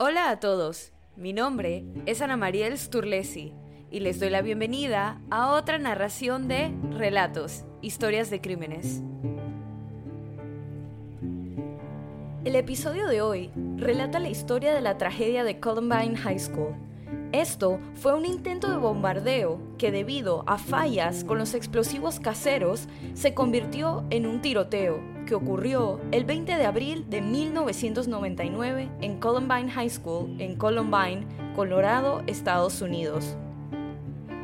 Hola a todos, mi nombre es Ana Mariel Sturlesi y les doy la bienvenida a otra narración de Relatos, Historias de Crímenes. El episodio de hoy relata la historia de la tragedia de Columbine High School. Esto fue un intento de bombardeo que debido a fallas con los explosivos caseros se convirtió en un tiroteo que ocurrió el 20 de abril de 1999 en Columbine High School en Columbine, Colorado, Estados Unidos.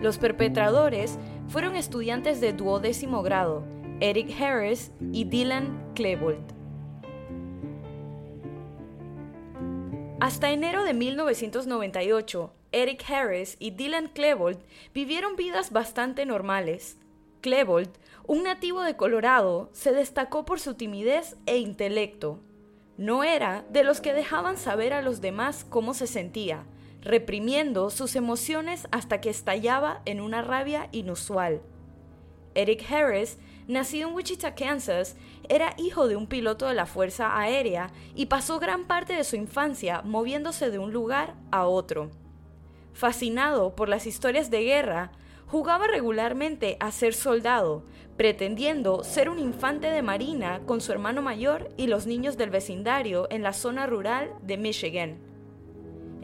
Los perpetradores fueron estudiantes de duodécimo grado, Eric Harris y Dylan Klebold. Hasta enero de 1998, Eric Harris y Dylan Klebold vivieron vidas bastante normales. Klebold un nativo de Colorado, se destacó por su timidez e intelecto. No era de los que dejaban saber a los demás cómo se sentía, reprimiendo sus emociones hasta que estallaba en una rabia inusual. Eric Harris, nacido en Wichita, Kansas, era hijo de un piloto de la Fuerza Aérea y pasó gran parte de su infancia moviéndose de un lugar a otro. Fascinado por las historias de guerra, jugaba regularmente a ser soldado, pretendiendo ser un infante de marina con su hermano mayor y los niños del vecindario en la zona rural de Michigan.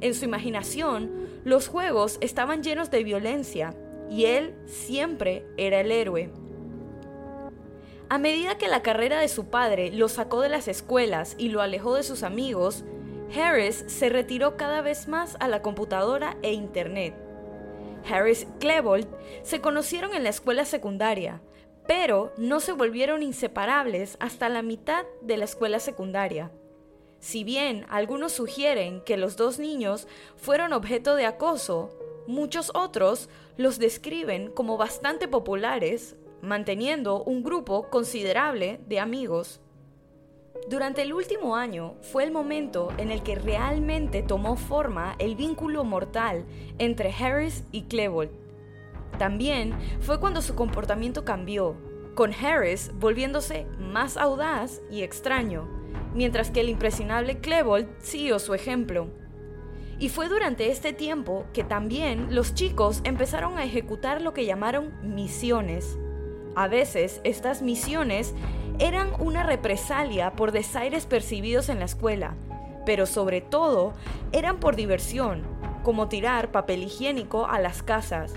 En su imaginación, los juegos estaban llenos de violencia y él siempre era el héroe. A medida que la carrera de su padre lo sacó de las escuelas y lo alejó de sus amigos, Harris se retiró cada vez más a la computadora e Internet. Harris Klebold se conocieron en la escuela secundaria, pero no se volvieron inseparables hasta la mitad de la escuela secundaria. Si bien algunos sugieren que los dos niños fueron objeto de acoso, muchos otros los describen como bastante populares, manteniendo un grupo considerable de amigos. Durante el último año fue el momento en el que realmente tomó forma el vínculo mortal entre Harris y Klebold. También fue cuando su comportamiento cambió, con Harris volviéndose más audaz y extraño, mientras que el impresionable Klebold siguió su ejemplo. Y fue durante este tiempo que también los chicos empezaron a ejecutar lo que llamaron misiones. A veces estas misiones eran una represalia por desaires percibidos en la escuela, pero sobre todo eran por diversión, como tirar papel higiénico a las casas.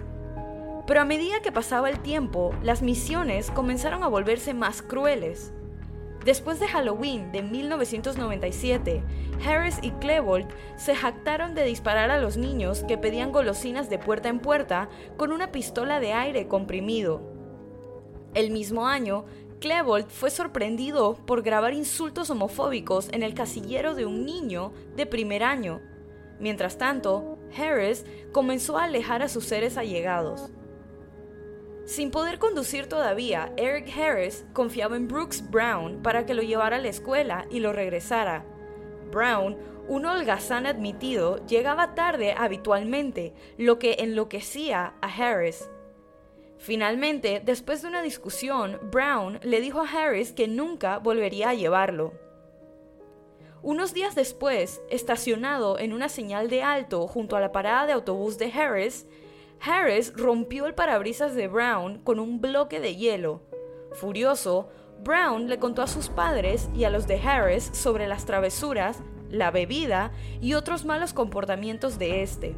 Pero a medida que pasaba el tiempo, las misiones comenzaron a volverse más crueles. Después de Halloween de 1997, Harris y Klebold se jactaron de disparar a los niños que pedían golosinas de puerta en puerta con una pistola de aire comprimido. El mismo año, Klebold fue sorprendido por grabar insultos homofóbicos en el casillero de un niño de primer año. Mientras tanto, Harris comenzó a alejar a sus seres allegados. Sin poder conducir todavía, Eric Harris confiaba en Brooks Brown para que lo llevara a la escuela y lo regresara. Brown, un holgazán admitido, llegaba tarde habitualmente, lo que enloquecía a Harris. Finalmente, después de una discusión, Brown le dijo a Harris que nunca volvería a llevarlo. Unos días después, estacionado en una señal de alto junto a la parada de autobús de Harris, Harris rompió el parabrisas de Brown con un bloque de hielo. Furioso, Brown le contó a sus padres y a los de Harris sobre las travesuras, la bebida y otros malos comportamientos de este.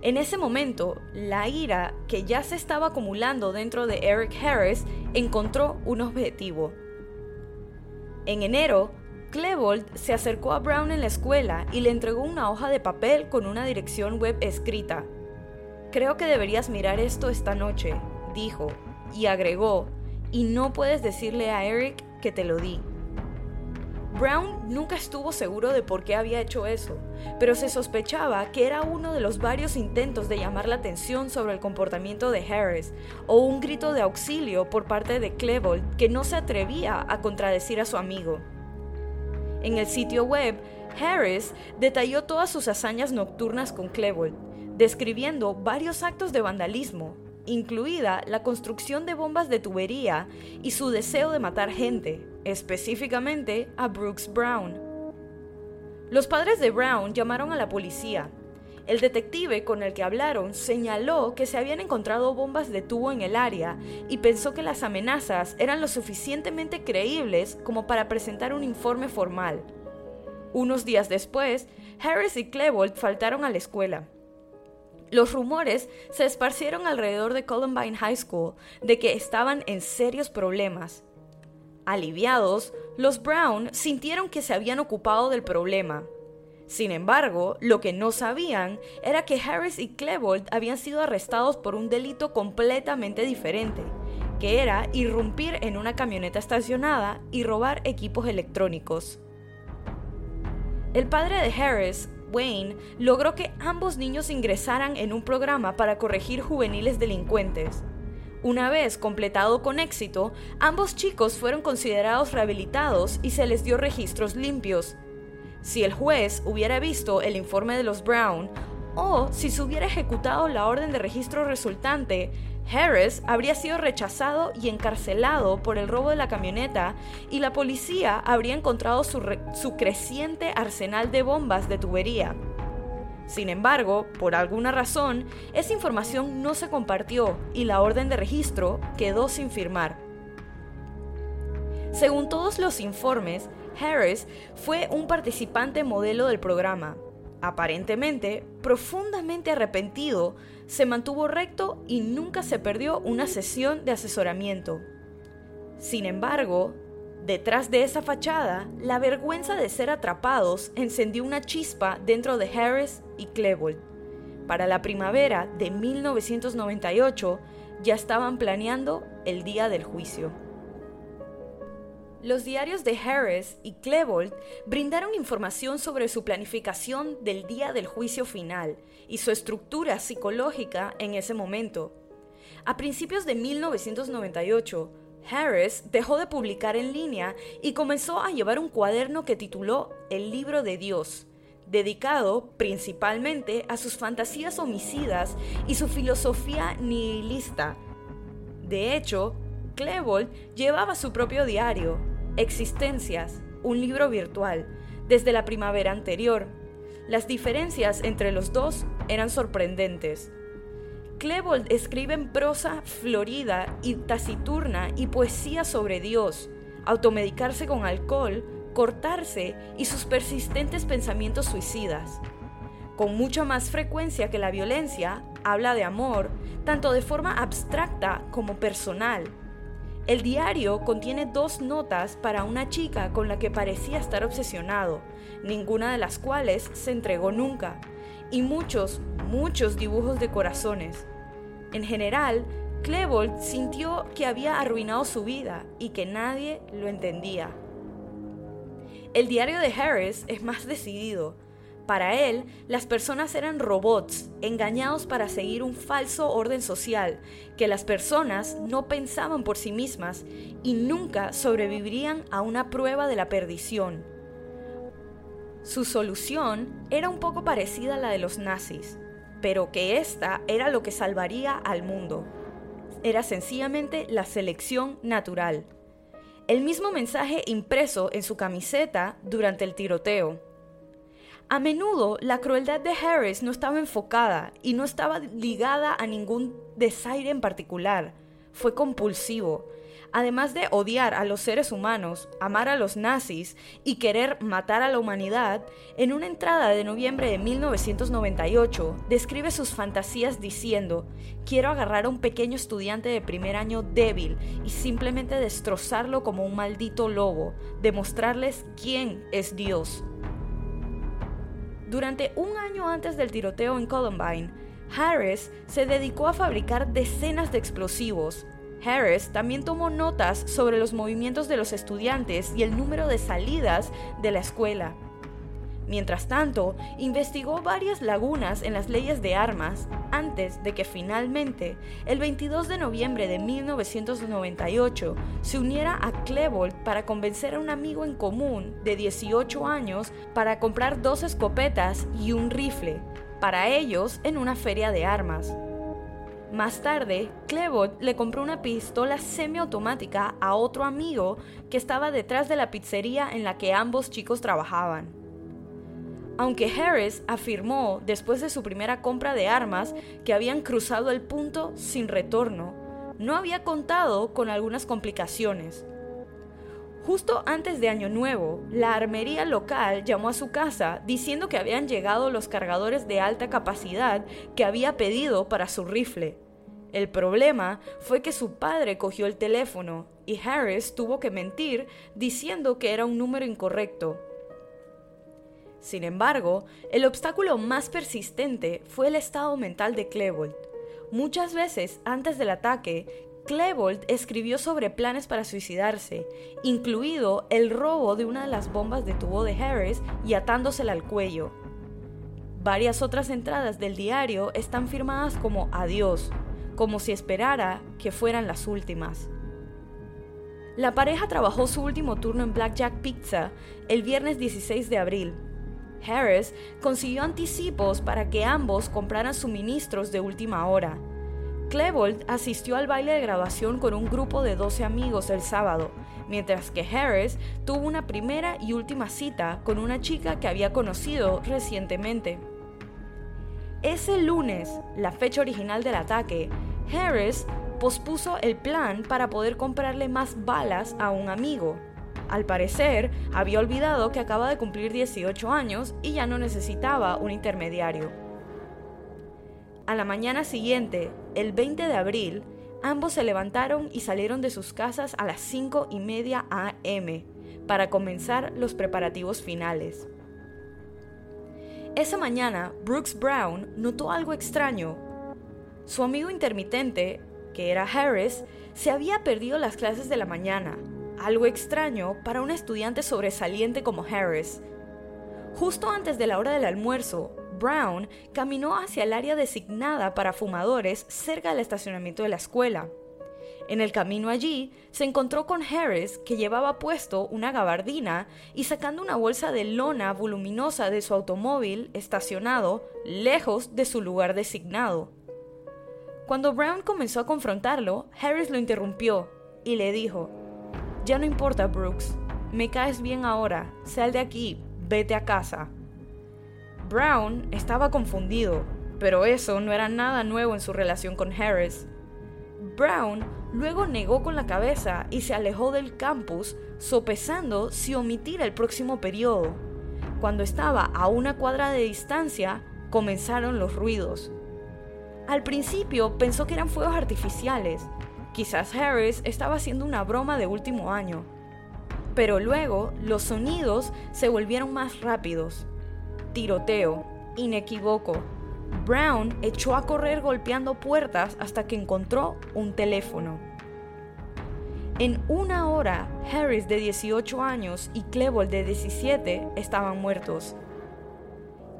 En ese momento, la ira que ya se estaba acumulando dentro de Eric Harris encontró un objetivo. En enero, Klebold se acercó a Brown en la escuela y le entregó una hoja de papel con una dirección web escrita. Creo que deberías mirar esto esta noche, dijo, y agregó, y no puedes decirle a Eric que te lo di. Brown nunca estuvo seguro de por qué había hecho eso, pero se sospechaba que era uno de los varios intentos de llamar la atención sobre el comportamiento de Harris o un grito de auxilio por parte de Klebold que no se atrevía a contradecir a su amigo. En el sitio web, Harris detalló todas sus hazañas nocturnas con Klebold, describiendo varios actos de vandalismo, incluida la construcción de bombas de tubería y su deseo de matar gente, específicamente a Brooks Brown. Los padres de Brown llamaron a la policía. El detective con el que hablaron señaló que se habían encontrado bombas de tubo en el área y pensó que las amenazas eran lo suficientemente creíbles como para presentar un informe formal. Unos días después, Harris y Klebold faltaron a la escuela. Los rumores se esparcieron alrededor de Columbine High School de que estaban en serios problemas. Aliviados, los Brown sintieron que se habían ocupado del problema. Sin embargo, lo que no sabían era que Harris y Klebold habían sido arrestados por un delito completamente diferente, que era irrumpir en una camioneta estacionada y robar equipos electrónicos. El padre de Harris, Wayne, logró que ambos niños ingresaran en un programa para corregir juveniles delincuentes. Una vez completado con éxito, ambos chicos fueron considerados rehabilitados y se les dio registros limpios. Si el juez hubiera visto el informe de los Brown o si se hubiera ejecutado la orden de registro resultante, Harris habría sido rechazado y encarcelado por el robo de la camioneta y la policía habría encontrado su, creciente arsenal de bombas de tubería. Sin embargo, por alguna razón, esa información no se compartió y la orden de registro quedó sin firmar. Según todos los informes, Harris fue un participante modelo del programa, aparentemente profundamente arrepentido, se mantuvo recto y nunca se perdió una sesión de asesoramiento. Sin embargo, detrás de esa fachada, la vergüenza de ser atrapados encendió una chispa dentro de Harris y Klebold. Para la primavera de 1998 ya estaban planeando el día del juicio. Los diarios de Harris y Klebold brindaron información sobre su planificación del día del juicio final y su estructura psicológica en ese momento. A principios de 1998, Harris dejó de publicar en línea y comenzó a llevar un cuaderno que tituló El libro de Dios, dedicado principalmente a sus fantasías homicidas y su filosofía nihilista. De hecho, Klebold llevaba su propio diario, Existencias, un libro virtual, desde la primavera anterior. Las diferencias entre los dos eran sorprendentes. Klebold escribe en prosa florida y taciturna y poesía sobre Dios, automedicarse con alcohol, cortarse y sus persistentes pensamientos suicidas. Con mucha más frecuencia que la violencia, habla de amor, tanto de forma abstracta como personal. El diario contiene dos notas para una chica con la que parecía estar obsesionado, ninguna de las cuales se entregó nunca, y muchos, muchos dibujos de corazones. En general, Klebold sintió que había arruinado su vida y que nadie lo entendía. El diario de Harris es más decidido, para él, las personas eran robots, engañados para seguir un falso orden social, que las personas no pensaban por sí mismas y nunca sobrevivirían a una prueba de la perdición. Su solución era un poco parecida a la de los nazis, pero que esta era lo que salvaría al mundo. Era sencillamente la selección natural. El mismo mensaje impreso en su camiseta durante el tiroteo. A menudo la crueldad de Harris no estaba enfocada y no estaba ligada a ningún desaire en particular. Fue compulsivo. Además de odiar a los seres humanos, amar a los nazis y querer matar a la humanidad, en una entrada de noviembre de 1998 describe sus fantasías diciendo, quiero agarrar a un pequeño estudiante de primer año débil y simplemente destrozarlo como un maldito lobo, demostrarles quién es Dios. Durante un año antes del tiroteo en Columbine, Harris se dedicó a fabricar decenas de explosivos. Harris también tomó notas sobre los movimientos de los estudiantes y el número de salidas de la escuela. Mientras tanto, investigó varias lagunas en las leyes de armas antes de que finalmente, el 22 de noviembre de 1998, se uniera a Klebold para convencer a un amigo en común de 18 años para comprar dos escopetas y un rifle, para ellos en una feria de armas. Más tarde, Klebold le compró una pistola semiautomática a otro amigo que estaba detrás de la pizzería en la que ambos chicos trabajaban. Aunque Harris afirmó después de su primera compra de armas que habían cruzado el punto sin retorno, no había contado con algunas complicaciones. Justo antes de Año Nuevo, la armería local llamó a su casa diciendo que habían llegado los cargadores de alta capacidad que había pedido para su rifle. El problema fue que su padre cogió el teléfono y Harris tuvo que mentir diciendo que era un número incorrecto. Sin embargo, el obstáculo más persistente fue el estado mental de Klebold. Muchas veces antes del ataque, Klebold escribió sobre planes para suicidarse, incluido el robo de una de las bombas de tubo de Harris y atándosela al cuello. Varias otras entradas del diario están firmadas como adiós, como si esperara que fueran las últimas. La pareja trabajó su último turno en Blackjack Pizza el viernes 16 de abril, Harris consiguió anticipos para que ambos compraran suministros de última hora. Klebold asistió al baile de graduación con un grupo de 12 amigos el sábado, mientras que Harris tuvo una primera y última cita con una chica que había conocido recientemente. Ese lunes, la fecha original del ataque, Harris pospuso el plan para poder comprarle más balas a un amigo. Al parecer, había olvidado que acaba de cumplir 18 años y ya no necesitaba un intermediario. A la mañana siguiente, el 20 de abril, ambos se levantaron y salieron de sus casas a las 5 y media am para comenzar los preparativos finales. Esa mañana, Brooks Brown notó algo extraño. Su amigo intermitente, que era Harris, se había perdido las clases de la mañana algo extraño para un estudiante sobresaliente como Harris. Justo antes de la hora del almuerzo, Brown caminó hacia el área designada para fumadores cerca del estacionamiento de la escuela. En el camino allí, se encontró con Harris, que llevaba puesto una gabardina y sacando una bolsa de lona voluminosa de su automóvil estacionado lejos de su lugar designado. Cuando Brown comenzó a confrontarlo, Harris lo interrumpió y le dijo, ya no importa, Brooks. Me caes bien ahora. Sal de aquí. Vete a casa. Brown estaba confundido, pero eso no era nada nuevo en su relación con Harris. Brown luego negó con la cabeza y se alejó del campus, sopesando si omitir el próximo periodo. Cuando estaba a una cuadra de distancia, comenzaron los ruidos. Al principio pensó que eran fuegos artificiales, Quizás Harris estaba haciendo una broma de último año. Pero luego los sonidos se volvieron más rápidos. Tiroteo, inequívoco. Brown echó a correr golpeando puertas hasta que encontró un teléfono. En una hora, Harris de 18 años y Klebold de 17 estaban muertos.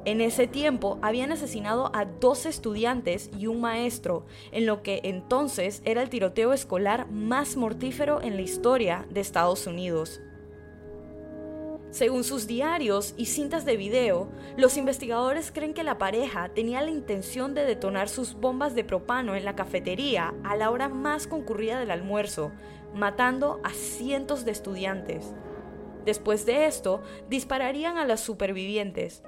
En ese tiempo habían asesinado a dos estudiantes y un maestro, en lo que entonces era el tiroteo escolar más mortífero en la historia de Estados Unidos. Según sus diarios y cintas de video, los investigadores creen que la pareja tenía la intención de detonar sus bombas de propano en la cafetería a la hora más concurrida del almuerzo, matando a cientos de estudiantes. Después de esto, dispararían a las supervivientes,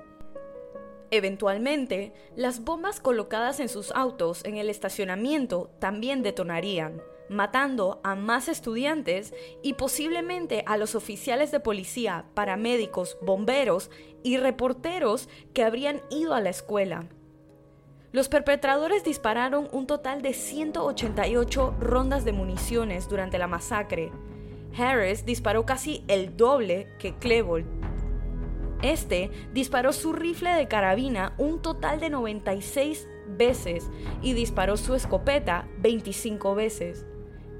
Eventualmente, las bombas colocadas en sus autos en el estacionamiento también detonarían, matando a más estudiantes y posiblemente a los oficiales de policía, paramédicos, bomberos y reporteros que habrían ido a la escuela. Los perpetradores dispararon un total de 188 rondas de municiones durante la masacre. Harris disparó casi el doble que Klebold este disparó su rifle de carabina un total de 96 veces y disparó su escopeta 25 veces.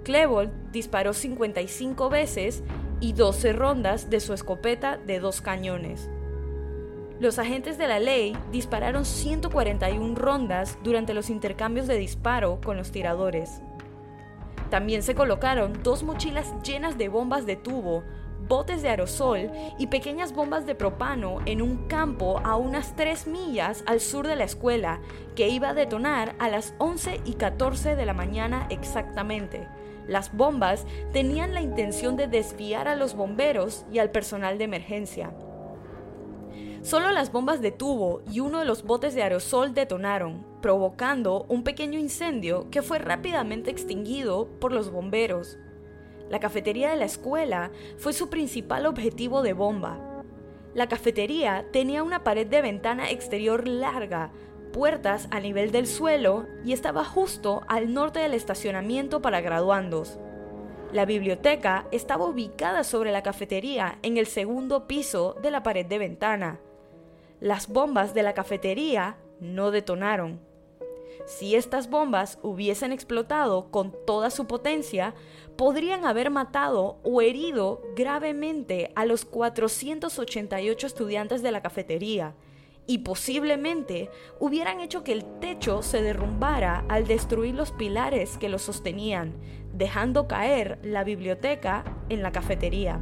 Klebold disparó 55 veces y 12 rondas de su escopeta de dos cañones. Los agentes de la ley dispararon 141 rondas durante los intercambios de disparo con los tiradores. También se colocaron dos mochilas llenas de bombas de tubo, botes de aerosol y pequeñas bombas de propano en un campo a unas 3 millas al sur de la escuela, que iba a detonar a las 11 y 14 de la mañana exactamente. Las bombas tenían la intención de desviar a los bomberos y al personal de emergencia. Solo las bombas de tubo y uno de los botes de aerosol detonaron, provocando un pequeño incendio que fue rápidamente extinguido por los bomberos. La cafetería de la escuela fue su principal objetivo de bomba. La cafetería tenía una pared de ventana exterior larga, puertas a nivel del suelo y estaba justo al norte del estacionamiento para graduandos. La biblioteca estaba ubicada sobre la cafetería en el segundo piso de la pared de ventana. Las bombas de la cafetería no detonaron. Si estas bombas hubiesen explotado con toda su potencia, podrían haber matado o herido gravemente a los 488 estudiantes de la cafetería y posiblemente hubieran hecho que el techo se derrumbara al destruir los pilares que lo sostenían, dejando caer la biblioteca en la cafetería.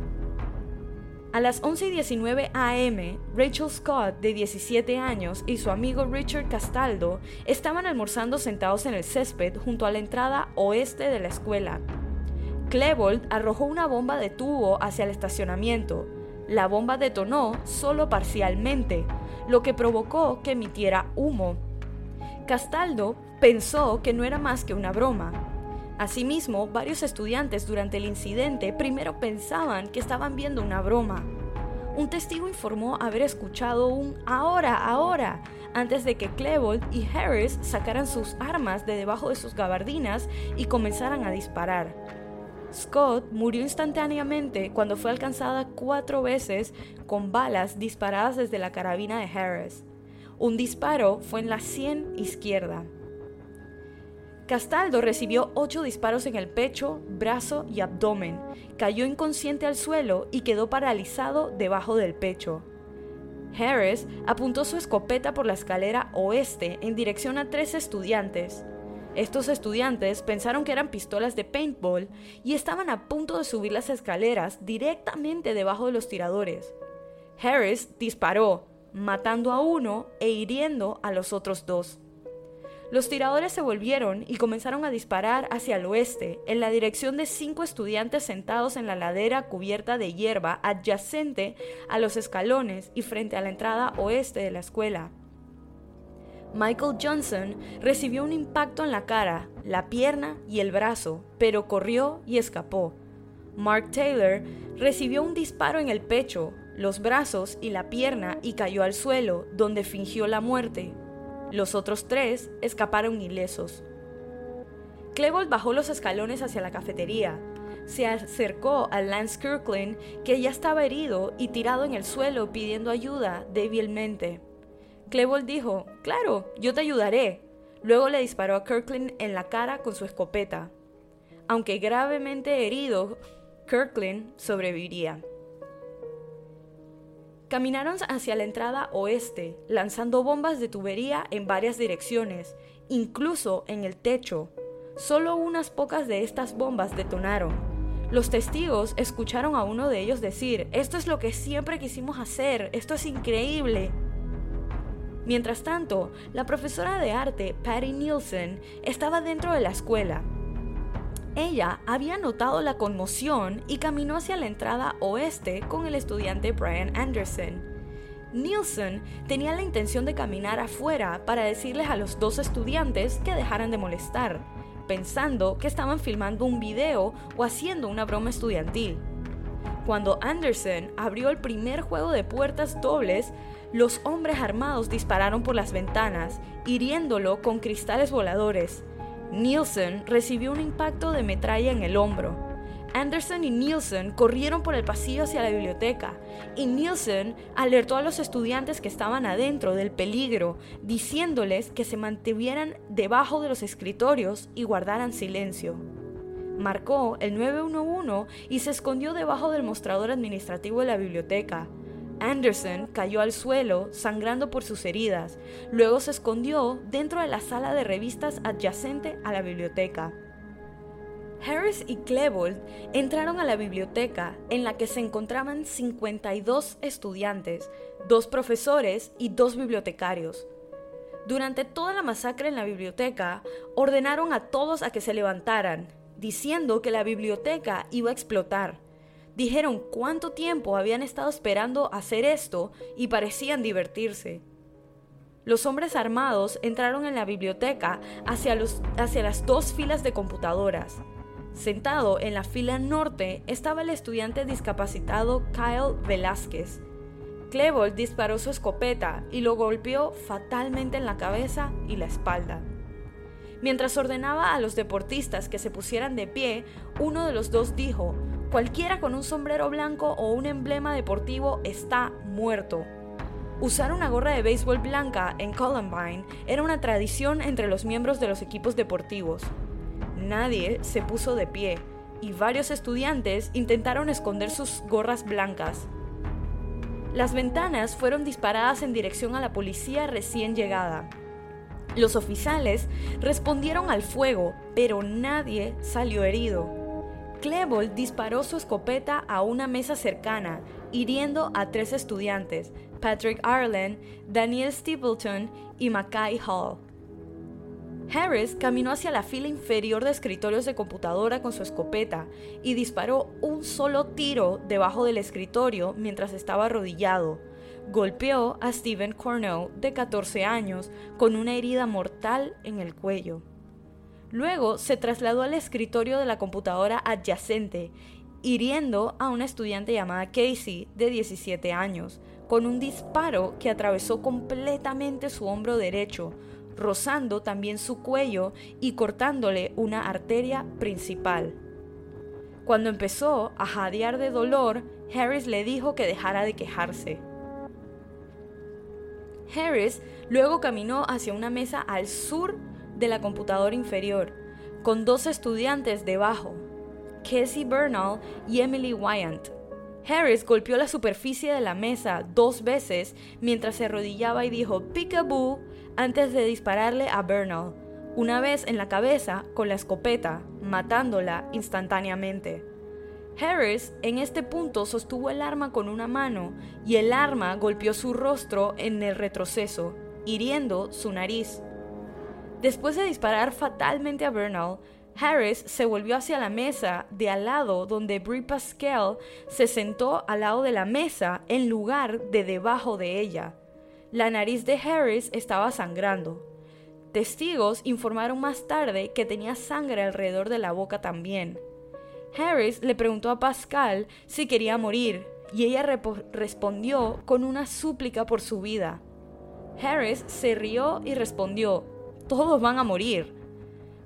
A las 11 y 19 am, Rachel Scott, de 17 años, y su amigo Richard Castaldo estaban almorzando sentados en el césped junto a la entrada oeste de la escuela. Klebold arrojó una bomba de tubo hacia el estacionamiento. La bomba detonó solo parcialmente, lo que provocó que emitiera humo. Castaldo pensó que no era más que una broma, Asimismo, varios estudiantes durante el incidente primero pensaban que estaban viendo una broma. Un testigo informó haber escuchado un ahora, ahora, antes de que Klebold y Harris sacaran sus armas de debajo de sus gabardinas y comenzaran a disparar. Scott murió instantáneamente cuando fue alcanzada cuatro veces con balas disparadas desde la carabina de Harris. Un disparo fue en la sien izquierda. Castaldo recibió ocho disparos en el pecho, brazo y abdomen, cayó inconsciente al suelo y quedó paralizado debajo del pecho. Harris apuntó su escopeta por la escalera oeste en dirección a tres estudiantes. Estos estudiantes pensaron que eran pistolas de paintball y estaban a punto de subir las escaleras directamente debajo de los tiradores. Harris disparó, matando a uno e hiriendo a los otros dos. Los tiradores se volvieron y comenzaron a disparar hacia el oeste, en la dirección de cinco estudiantes sentados en la ladera cubierta de hierba adyacente a los escalones y frente a la entrada oeste de la escuela. Michael Johnson recibió un impacto en la cara, la pierna y el brazo, pero corrió y escapó. Mark Taylor recibió un disparo en el pecho, los brazos y la pierna y cayó al suelo, donde fingió la muerte, los otros tres escaparon ilesos. Klebold bajó los escalones hacia la cafetería. Se acercó a Lance Kirkland, que ya estaba herido y tirado en el suelo pidiendo ayuda débilmente. Klebold dijo, Claro, yo te ayudaré. Luego le disparó a Kirkland en la cara con su escopeta. Aunque gravemente herido, Kirkland sobreviviría. Caminaron hacia la entrada oeste, lanzando bombas de tubería en varias direcciones, incluso en el techo. Solo unas pocas de estas bombas detonaron. Los testigos escucharon a uno de ellos decir, esto es lo que siempre quisimos hacer, esto es increíble. Mientras tanto, la profesora de arte, Patty Nielsen, estaba dentro de la escuela, ella había notado la conmoción y caminó hacia la entrada oeste con el estudiante Brian Anderson. Nielsen tenía la intención de caminar afuera para decirles a los dos estudiantes que dejaran de molestar, pensando que estaban filmando un video o haciendo una broma estudiantil. Cuando Anderson abrió el primer juego de puertas dobles, los hombres armados dispararon por las ventanas, hiriéndolo con cristales voladores. Nielsen recibió un impacto de metralla en el hombro. Anderson y Nielsen corrieron por el pasillo hacia la biblioteca y Nielsen alertó a los estudiantes que estaban adentro del peligro, diciéndoles que se mantuvieran debajo de los escritorios y guardaran silencio. Marcó el 911 y se escondió debajo del mostrador administrativo de la biblioteca. Anderson cayó al suelo, sangrando por sus heridas. Luego se escondió dentro de la sala de revistas adyacente a la biblioteca. Harris y Klebold entraron a la biblioteca en la que se encontraban 52 estudiantes, dos profesores y dos bibliotecarios. Durante toda la masacre en la biblioteca, ordenaron a todos a que se levantaran, diciendo que la biblioteca iba a explotar. dijeron cuánto tiempo habían estado esperando hacer esto y parecían divertirse. Los hombres armados entraron en la biblioteca hacia, hacia las dos filas de computadoras. Sentado en la fila norte estaba el estudiante discapacitado Kyle Velázquez. Klebold disparó su escopeta y lo golpeó fatalmente en la cabeza y la espalda. Mientras ordenaba a los deportistas que se pusieran de pie, uno de los dos dijo, cualquiera con un sombrero blanco o un emblema deportivo está muerto. Usar una gorra de béisbol blanca en Columbine era una tradición entre los miembros de los equipos deportivos. Nadie se puso de pie y varios estudiantes intentaron esconder sus gorras blancas. Las ventanas fueron disparadas en dirección a la policía recién llegada. Los oficiales respondieron al fuego, pero nadie salió herido. Klebold disparó su escopeta a una mesa cercana, hiriendo a tres estudiantes, Patrick Ireland, Daniel Stapleton y Mackay Hall. Harris caminó hacia la fila inferior de escritorios de computadora con su escopeta y disparó un solo tiro debajo del escritorio mientras estaba arrodillado, golpeó a Stephen Cornell, de 14 años, con una herida mortal en el cuello. Luego se trasladó al escritorio de la computadora adyacente, hiriendo a una estudiante llamada Casey, de 17 años, con un disparo que atravesó completamente su hombro derecho, rozando también su cuello y cortándole una arteria principal. Cuando empezó a jadear de dolor, Harris le dijo que dejara de quejarse. Harris luego caminó hacia una mesa al sur de la computadora inferior, con dos estudiantes debajo, Casey Bernal y Emily Wyant. Harris golpeó la superficie de la mesa dos veces mientras se arrodillaba y dijo Peekaboo antes de dispararle a Bernal, una vez en la cabeza con la escopeta, matándola instantáneamente. Harris en este punto sostuvo el arma con una mano y el arma golpeó su rostro en el retroceso, hiriendo su nariz. Después de disparar fatalmente a Bernal, Harris se volvió hacia la mesa de al lado donde Brie Pascal se sentó al lado de la mesa en lugar de debajo de ella. La nariz de Harris estaba sangrando. Testigos informaron más tarde que tenía sangre alrededor de la boca también. Harris le preguntó a Pascal si quería morir y ella respondió con una súplica por su vida. Harris se rió y respondió, todos van a morir.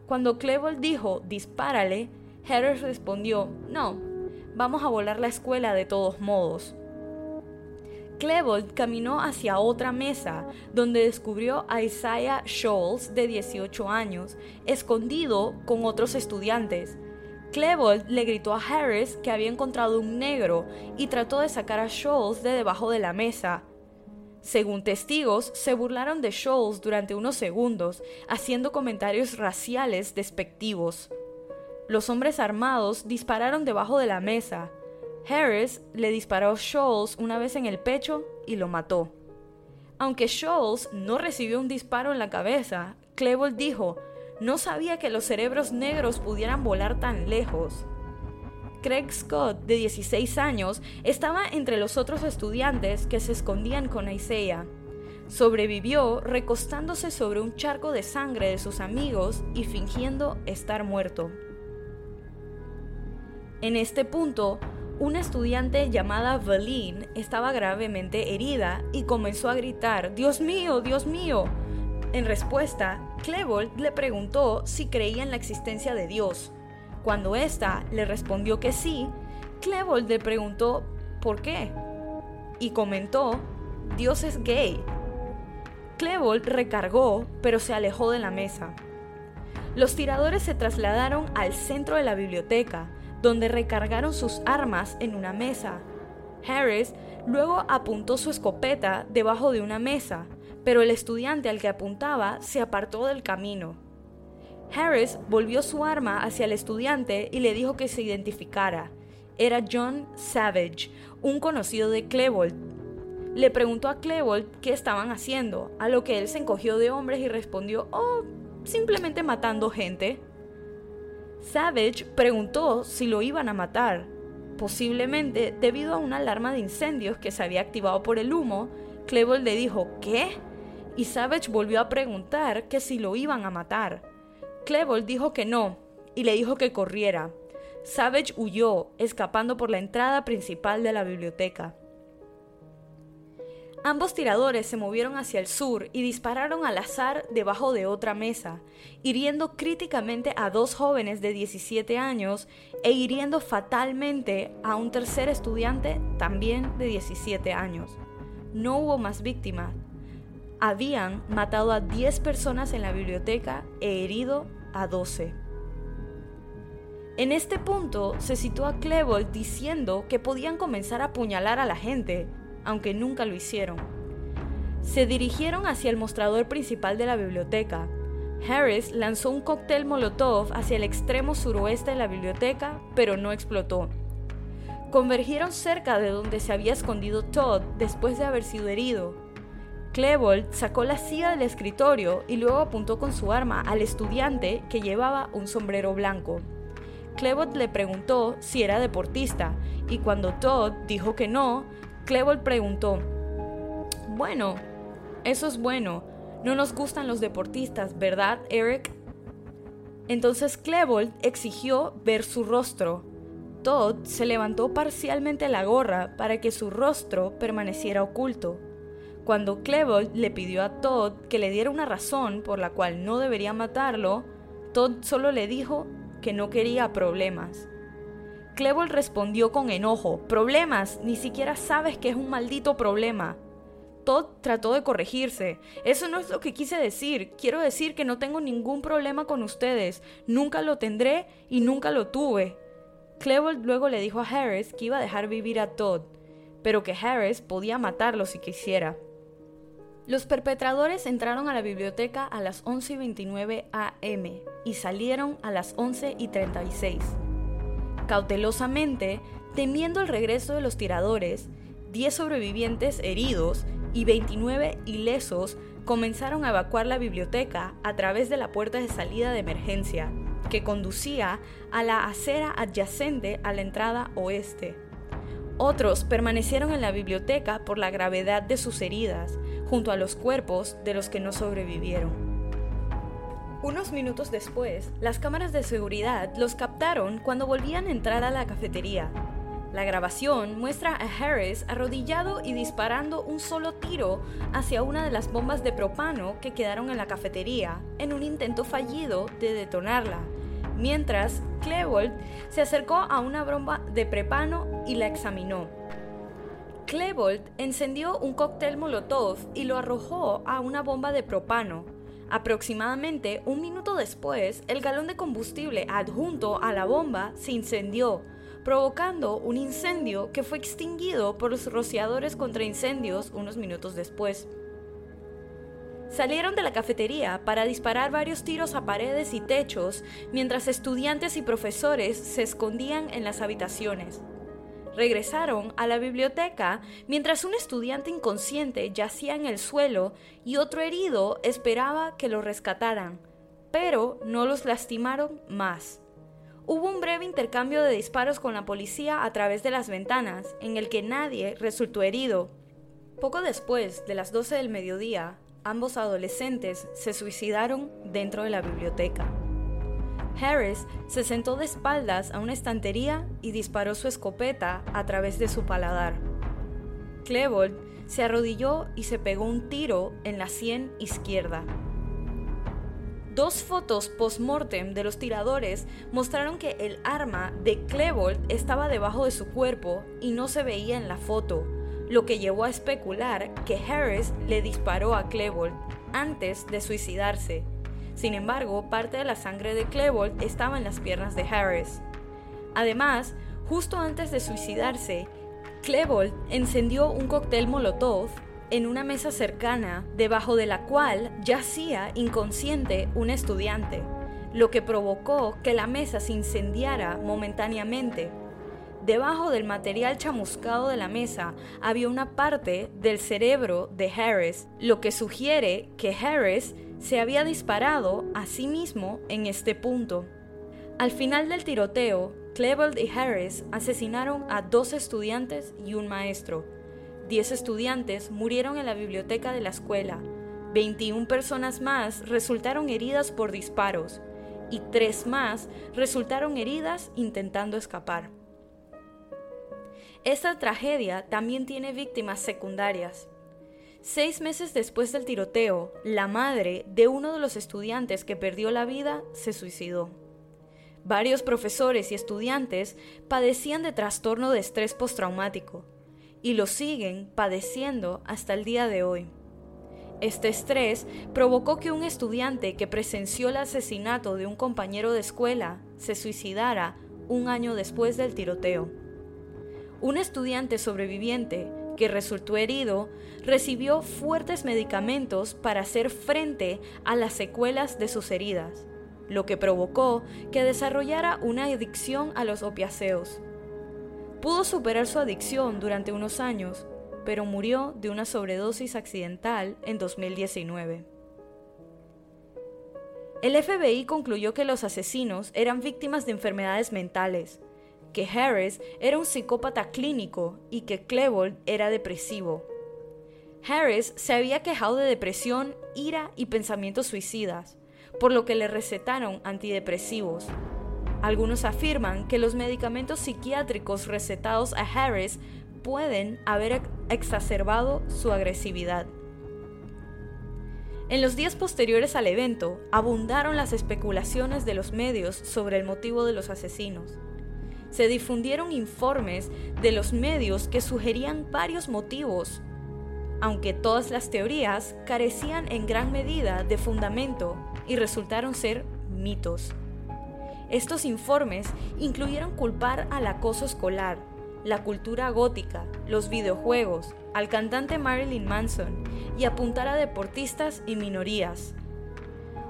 Cuando Klebold dijo, dispárale, Harris respondió, no, vamos a volar la escuela de todos modos. Klebold caminó hacia otra mesa, donde descubrió a Isaiah Scholes, de 18 años, escondido con otros estudiantes. Klebold le gritó a Harris que había encontrado un negro y trató de sacar a Scholes de debajo de la mesa. Según testigos, se burlaron de Scholes durante unos segundos, haciendo comentarios raciales despectivos. Los hombres armados dispararon debajo de la mesa. Harris le disparó a Scholes una vez en el pecho y lo mató. Aunque Scholes no recibió un disparo en la cabeza, Klebold dijo, no sabía que los cerebros negros pudieran volar tan lejos. Craig Scott, de 16 años, estaba entre los otros estudiantes que se escondían con Isaiah. Sobrevivió recostándose sobre un charco de sangre de sus amigos y fingiendo estar muerto. En este punto, una estudiante llamada Valine estaba gravemente herida y comenzó a gritar, Dios mío, Dios mío. En respuesta, Klebold le preguntó si creía en la existencia de Dios. Cuando ésta le respondió que sí, Klebold le preguntó ¿por qué? Y comentó, Dios es gay. Klebold recargó, pero se alejó de la mesa. Los tiradores se trasladaron al centro de la biblioteca, donde recargaron sus armas en una mesa. Harris luego apuntó su escopeta debajo de una mesa, pero el estudiante al que apuntaba se apartó del camino. Harris volvió su arma hacia el estudiante y le dijo que se identificara. Era John Savage, un conocido de Klebold. Le preguntó a Klebold qué estaban haciendo, a lo que él se encogió de hombres y respondió, oh, simplemente matando gente. Savage preguntó si lo iban a matar. Posiblemente debido a una alarma de incendios que se había activado por el humo, Klebold le dijo ¿qué? Y Savage volvió a preguntar que si lo iban a matar. Klebold dijo que no y le dijo que corriera. Savage huyó, escapando por la entrada principal de la biblioteca. Ambos tiradores se movieron hacia el sur y dispararon al azar debajo de otra mesa, hiriendo críticamente a dos jóvenes de 17 años e hiriendo fatalmente a un tercer estudiante también de 17 años. No hubo más víctimas. Habían matado a 10 personas en la biblioteca e herido a 12. En este punto se situó a Klebold diciendo que podían comenzar a apuñalar a la gente, aunque nunca lo hicieron. Se dirigieron hacia el mostrador principal de la biblioteca. Harris lanzó un cóctel Molotov hacia el extremo suroeste de la biblioteca, pero no explotó. Convergieron cerca de donde se había escondido Todd después de haber sido herido. Klebold sacó la silla del escritorio y luego apuntó con su arma al estudiante que llevaba un sombrero blanco. Klebold le preguntó si era deportista y cuando Todd dijo que no, Klebold preguntó, bueno, eso es bueno, no nos gustan los deportistas, ¿verdad, Eric? Entonces Klebold exigió ver su rostro. Todd se levantó parcialmente la gorra para que su rostro permaneciera oculto. Cuando Klebold le pidió a Todd que le diera una razón por la cual no debería matarlo, Todd solo le dijo que no quería problemas. Klebold respondió con enojo, problemas, ni siquiera sabes que es un maldito problema. Todd trató de corregirse. Eso no es lo que quise decir. Quiero decir que no tengo ningún problema con ustedes. Nunca lo tendré y nunca lo tuve. Klebold luego le dijo a Harris que iba a dejar vivir a Todd, pero que Harris podía matarlo si quisiera. Los perpetradores entraron a la biblioteca a las 11 y 29 am y salieron a las 11 y 36. Cautelosamente, temiendo el regreso de los tiradores, 10 sobrevivientes heridos y 29 ilesos comenzaron a evacuar la biblioteca a través de la puerta de salida de emergencia, que conducía a la acera adyacente a la entrada oeste. Otros permanecieron en la biblioteca por la gravedad de sus heridas, junto a los cuerpos de los que no sobrevivieron. Unos minutos después, las cámaras de seguridad los captaron cuando volvían a entrar a la cafetería. La grabación muestra a Harris arrodillado y disparando un solo tiro hacia una de las bombas de propano que quedaron en la cafetería en un intento fallido de detonarla, mientras Klebold se acercó a una bomba de prepano y la examinó. Klebold encendió un cóctel Molotov y lo arrojó a una bomba de propano, Aproximadamente un minuto después, el galón de combustible adjunto a la bomba se incendió, provocando un incendio que fue extinguido por los rociadores contra incendios unos minutos después. Salieron de la cafetería para disparar varios tiros a paredes y techos mientras estudiantes y profesores se escondían en las habitaciones regresaron a la biblioteca mientras un estudiante inconsciente yacía en el suelo y otro herido esperaba que lo rescataran, pero no los lastimaron más. Hubo un breve intercambio de disparos con la policía a través de las ventanas, en el que nadie resultó herido. Poco después de las 12 del mediodía, ambos adolescentes se suicidaron dentro de la biblioteca. Harris se sentó de espaldas a una estantería y disparó su escopeta a través de su paladar. Klebold se arrodilló y se pegó un tiro en la sien izquierda. Dos fotos post-mortem de los tiradores mostraron que el arma de Klebold estaba debajo de su cuerpo y no se veía en la foto, lo que llevó a especular que Harris le disparó a Klebold antes de suicidarse sin embargo, parte de la sangre de Klebold estaba en las piernas de Harris. Además, justo antes de suicidarse, Klebold encendió un cóctel Molotov en una mesa cercana, debajo de la cual yacía inconsciente un estudiante, lo que provocó que la mesa se incendiara momentáneamente. Debajo del material chamuscado de la mesa había una parte del cerebro de Harris, lo que sugiere que Harris se había disparado a sí mismo en este punto. Al final del tiroteo, Klebold y Harris asesinaron a dos estudiantes y un maestro. Diez estudiantes murieron en la biblioteca de la escuela. 21 personas más resultaron heridas por disparos y tres más resultaron heridas intentando escapar. Esta tragedia también tiene víctimas secundarias. Seis meses después del tiroteo, la madre de uno de los estudiantes que perdió la vida se suicidó. Varios profesores y estudiantes padecían de trastorno de estrés postraumático y lo siguen padeciendo hasta el día de hoy. Este estrés provocó que un estudiante que presenció el asesinato de un compañero de escuela se suicidara un año después del tiroteo. Un estudiante sobreviviente que resultó herido recibió fuertes medicamentos para hacer frente a las secuelas de sus heridas lo que provocó que desarrollara una adicción a los opiáceos. Pudo superar su adicción durante unos años, pero murió de una sobredosis accidental en 2019. El FBI concluyó que los asesinos eran víctimas de enfermedades mentales, que Harris era un psicópata clínico y que Klebold era depresivo. Harris se había quejado de depresión, ira y pensamientos suicidas por lo que le recetaron antidepresivos. Algunos afirman que los medicamentos psiquiátricos recetados a Harris pueden haber exacerbado su agresividad. En los días posteriores al evento, abundaron las especulaciones de los medios sobre el motivo de los asesinos. Se difundieron informes de los medios que sugerían varios motivos, aunque todas las teorías carecían en gran medida de fundamento y resultaron ser mitos. Estos informes incluyeron culpar al acoso escolar, la cultura gótica, los videojuegos, al cantante Marilyn Manson y apuntar a deportistas y minorías.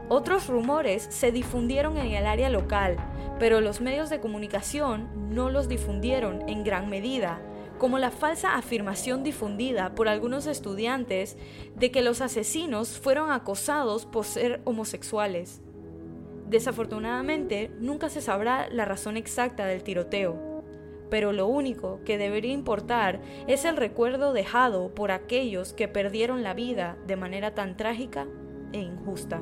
Otros rumores se difundieron en el área local, pero los medios de comunicación no los difundieron en gran medida como la falsa afirmación difundida por algunos estudiantes de que los asesinos fueron acosados por ser homosexuales. Desafortunadamente, nunca se sabrá la razón exacta del tiroteo, pero lo único que debería importar es el recuerdo dejado por aquellos que perdieron la vida de manera tan trágica e injusta.